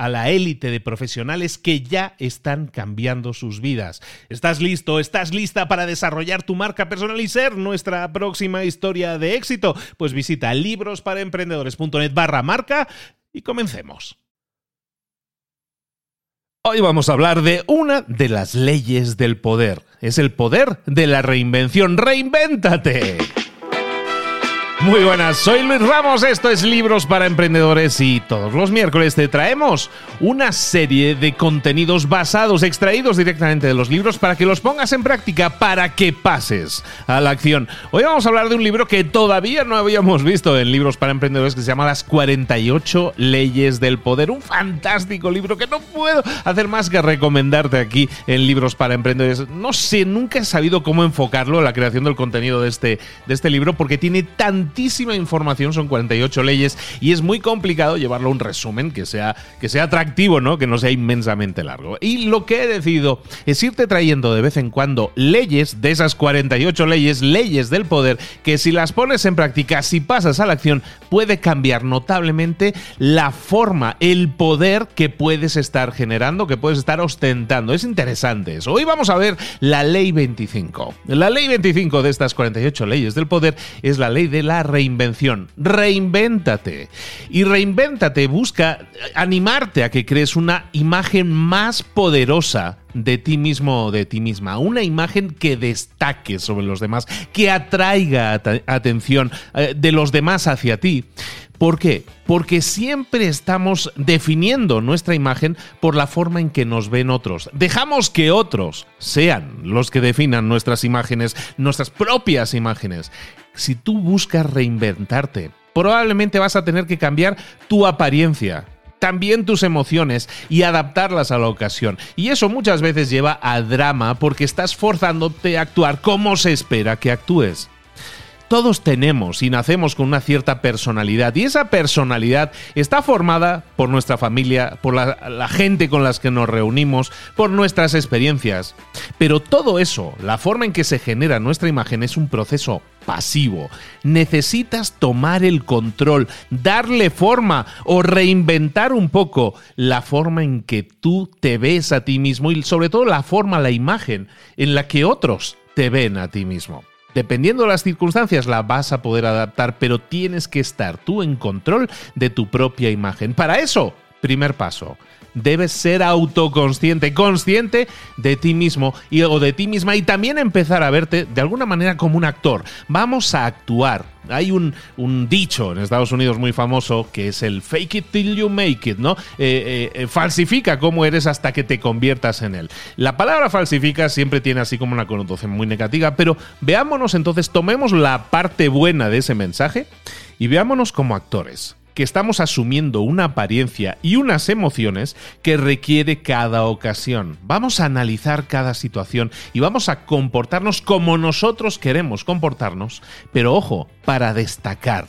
a la élite de profesionales que ya están cambiando sus vidas. ¿Estás listo? ¿Estás lista para desarrollar tu marca personal y ser nuestra próxima historia de éxito? Pues visita librosparaemprendedores.net barra marca y comencemos. Hoy vamos a hablar de una de las leyes del poder. Es el poder de la reinvención. ¡Reinvéntate! Muy buenas, soy Luis Ramos, esto es Libros para Emprendedores y todos los miércoles te traemos una serie de contenidos basados, extraídos directamente de los libros para que los pongas en práctica, para que pases a la acción. Hoy vamos a hablar de un libro que todavía no habíamos visto en Libros para Emprendedores que se llama Las 48 Leyes del Poder, un fantástico libro que no puedo hacer más que recomendarte aquí en Libros para Emprendedores. No sé, nunca he sabido cómo enfocarlo, la creación del contenido de este, de este libro, porque tiene tan información, son 48 leyes y es muy complicado llevarlo a un resumen que sea, que sea atractivo, ¿no? Que no sea inmensamente largo. Y lo que he decidido es irte trayendo de vez en cuando leyes de esas 48 leyes, leyes del poder, que si las pones en práctica, si pasas a la acción, puede cambiar notablemente la forma, el poder que puedes estar generando, que puedes estar ostentando. Es interesante eso. Hoy vamos a ver la ley 25. La ley 25 de estas 48 leyes del poder es la ley de la reinvención. Reinvéntate. Y reinvéntate busca animarte a que crees una imagen más poderosa de ti mismo o de ti misma, una imagen que destaque sobre los demás, que atraiga atención eh, de los demás hacia ti. ¿Por qué? Porque siempre estamos definiendo nuestra imagen por la forma en que nos ven otros. Dejamos que otros sean los que definan nuestras imágenes, nuestras propias imágenes. Si tú buscas reinventarte, probablemente vas a tener que cambiar tu apariencia, también tus emociones y adaptarlas a la ocasión. Y eso muchas veces lleva a drama porque estás forzándote a actuar como se espera que actúes todos tenemos y nacemos con una cierta personalidad y esa personalidad está formada por nuestra familia, por la, gente con las que nos reunimos, por nuestras experiencias. Pero todo eso, la forma en que se genera nuestra imagen es un proceso pasivo. Necesitas tomar el control, darle forma o reinventar un poco la forma en que tú te ves a ti mismo y sobre todo la forma, la imagen en la que otros te ven a ti mismo. Dependiendo de las circunstancias la vas a poder adaptar, pero tienes que estar tú en control de tu propia imagen. Para eso, primer paso, debes ser autoconsciente, consciente de ti mismo y, o de ti misma y también empezar a verte de alguna manera como un actor. Vamos a actuar. Hay un, dicho en Estados Unidos muy famoso que es el fake it till you make it, ¿no? Eh, eh, falsifica cómo eres hasta que te conviertas en él. La palabra falsifica siempre tiene así como una connotación muy negativa, pero veámonos entonces, tomemos la parte buena de ese mensaje y veámonos como actores. Que estamos asumiendo una apariencia y unas emociones que requiere cada ocasión. Vamos a analizar cada situación y vamos a comportarnos como nosotros queremos comportarnos, pero ojo, para destacar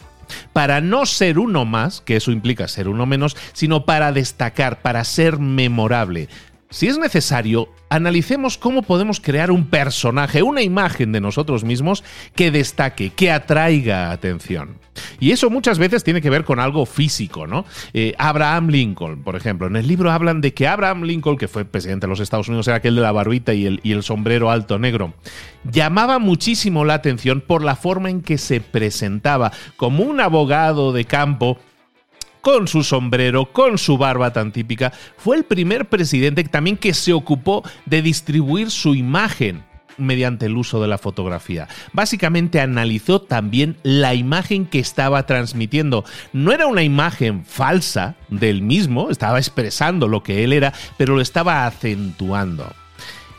para no ser uno más, que eso implica ser uno menos, sino para destacar, para ser memorable. Si es necesario, analicemos cómo podemos crear un personaje, una imagen de nosotros mismos que destaque, que atraiga atención. Y eso muchas veces tiene que ver con algo físico, ¿no? Eh, Abraham Lincoln, por ejemplo, en el libro hablan de que Abraham Lincoln, que fue presidente de los Estados Unidos, era aquel de la barbita y el, y el sombrero alto negro, llamaba muchísimo la atención por la forma en que se presentaba como un abogado de campo con su sombrero, con su barba tan típica, fue el primer presidente también que se ocupó de distribuir su imagen mediante el uso de la fotografía. Básicamente analizó también la imagen que estaba transmitiendo. No era una imagen falsa del mismo, estaba expresando lo que él era, pero lo estaba acentuando.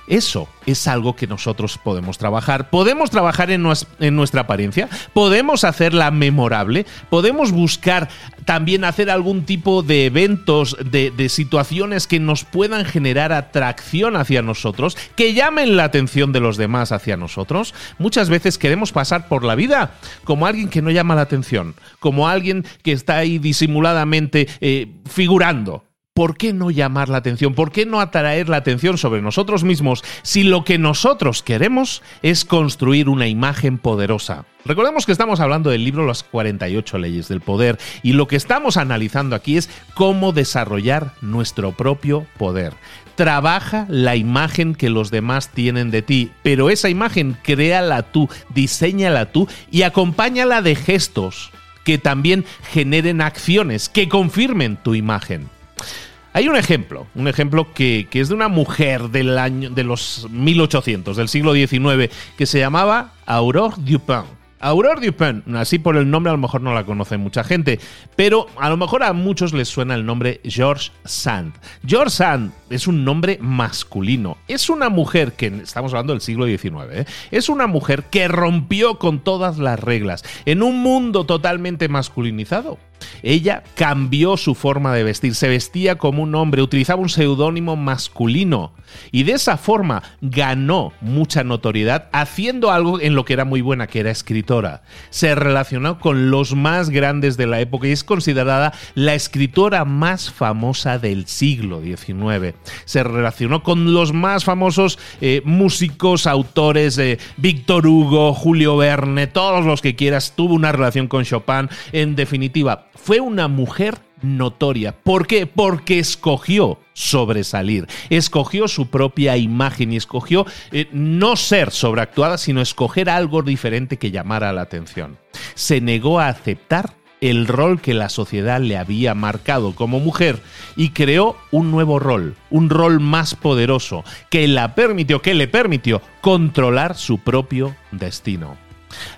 Eso es algo que nosotros podemos trabajar. Podemos trabajar en, nuestra apariencia, podemos hacerla memorable, podemos buscar también hacer algún tipo de eventos, de, situaciones que nos puedan generar atracción hacia nosotros, que llamen la atención de los demás hacia nosotros. Muchas veces queremos pasar por la vida como alguien que no llama la atención, como alguien que está ahí disimuladamente eh, figurando. ¿Por qué no llamar la atención? ¿Por qué no atraer la atención sobre nosotros mismos si lo que nosotros queremos es construir una imagen poderosa? Recordemos que estamos hablando del libro Las 48 leyes del poder y lo que estamos analizando aquí es cómo desarrollar nuestro propio poder. Trabaja la imagen que los demás tienen de ti, pero esa imagen créala tú, diseñala tú y acompáñala de gestos que también generen acciones que confirmen tu imagen. Hay un ejemplo, un ejemplo que, es de una mujer del año, de los 1800, del siglo XIX, que se llamaba Aurore Dupin. Aurore Dupin, así por el nombre a lo mejor no la conoce mucha gente, pero a lo mejor a muchos les suena el nombre George Sand. George Sand es un nombre masculino. Es una mujer que, estamos hablando del siglo XIX, ¿eh? es una mujer que rompió con todas las reglas en un mundo totalmente masculinizado. Ella cambió su forma de vestir, se vestía como un hombre, utilizaba un seudónimo masculino y de esa forma ganó mucha notoriedad haciendo algo en lo que era muy buena, que era escritora. Se relacionó con los más grandes de la época y es considerada la escritora más famosa del siglo XIX. Se relacionó con los más famosos eh, músicos, autores, de Víctor Hugo, Julio Verne, todos los que quieras. Tuvo una relación con Chopin. En definitiva, fue una mujer notoria. ¿Por qué? Porque escogió sobresalir, escogió su propia imagen y escogió eh, no ser sobreactuada, sino escoger algo diferente que llamara la atención. Se negó a aceptar el rol que la sociedad le había marcado como mujer y creó un nuevo rol, un rol más poderoso que la permitió, que le permitió controlar su propio destino.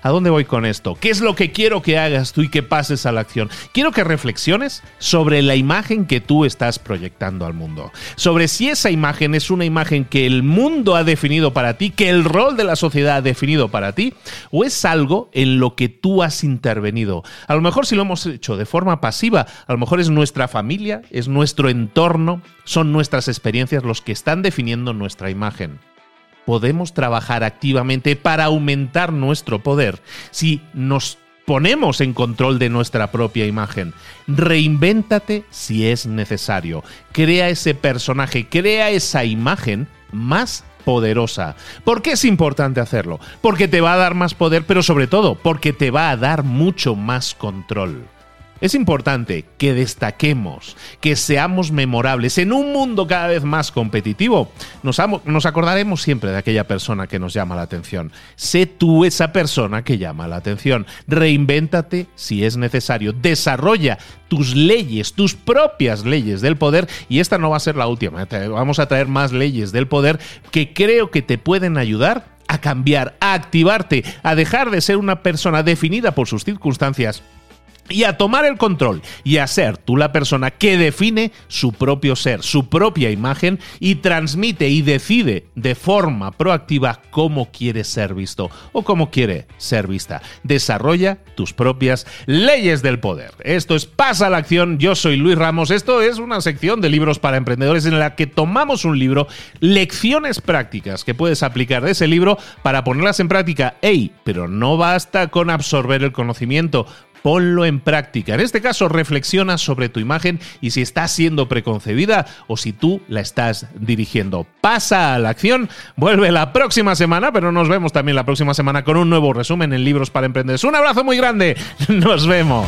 ¿A dónde voy con esto? ¿Qué es lo que quiero que hagas tú y que pases a la acción? Quiero que reflexiones sobre la imagen que tú estás proyectando al mundo. Sobre si esa imagen es una imagen que el mundo ha definido para ti, que el rol de la sociedad ha definido para ti, o es algo en lo que tú has intervenido. A lo mejor si lo hemos hecho de forma pasiva, a lo mejor es nuestra familia, es nuestro entorno, son nuestras experiencias los que están definiendo nuestra imagen podemos trabajar activamente para aumentar nuestro poder si nos ponemos en control de nuestra propia imagen. Reinvéntate si es necesario. Crea ese personaje, crea esa imagen más poderosa. ¿Por qué es importante hacerlo? Porque te va a dar más poder, pero sobre todo porque te va a dar mucho más control. Es importante que destaquemos, que seamos memorables. En un mundo cada vez más competitivo, nos, acordaremos siempre de aquella persona que nos llama la atención. Sé tú esa persona que llama la atención. Reinvéntate si es necesario. Desarrolla tus leyes, tus propias leyes del poder. Y esta no va a ser la última. Vamos a traer más leyes del poder que creo que te pueden ayudar a cambiar, a activarte, a dejar de ser una persona definida por sus circunstancias y a tomar el control y a ser tú la persona que define su propio ser, su propia imagen y transmite y decide de forma proactiva cómo quiere ser visto o cómo quiere ser vista. Desarrolla tus propias leyes del poder. Esto es Pasa a la acción. Yo soy Luis Ramos. Esto es una sección de libros para emprendedores en la que tomamos un libro, lecciones prácticas que puedes aplicar de ese libro para ponerlas en práctica. ¡Ey! Pero no basta con absorber el conocimiento ponlo en práctica. En este caso, reflexiona sobre tu imagen y si está siendo preconcebida o si tú la estás dirigiendo. Pasa a la acción, vuelve la próxima semana, pero nos vemos también la próxima semana con un nuevo resumen en Libros para Emprendedores. Un abrazo muy grande, nos vemos.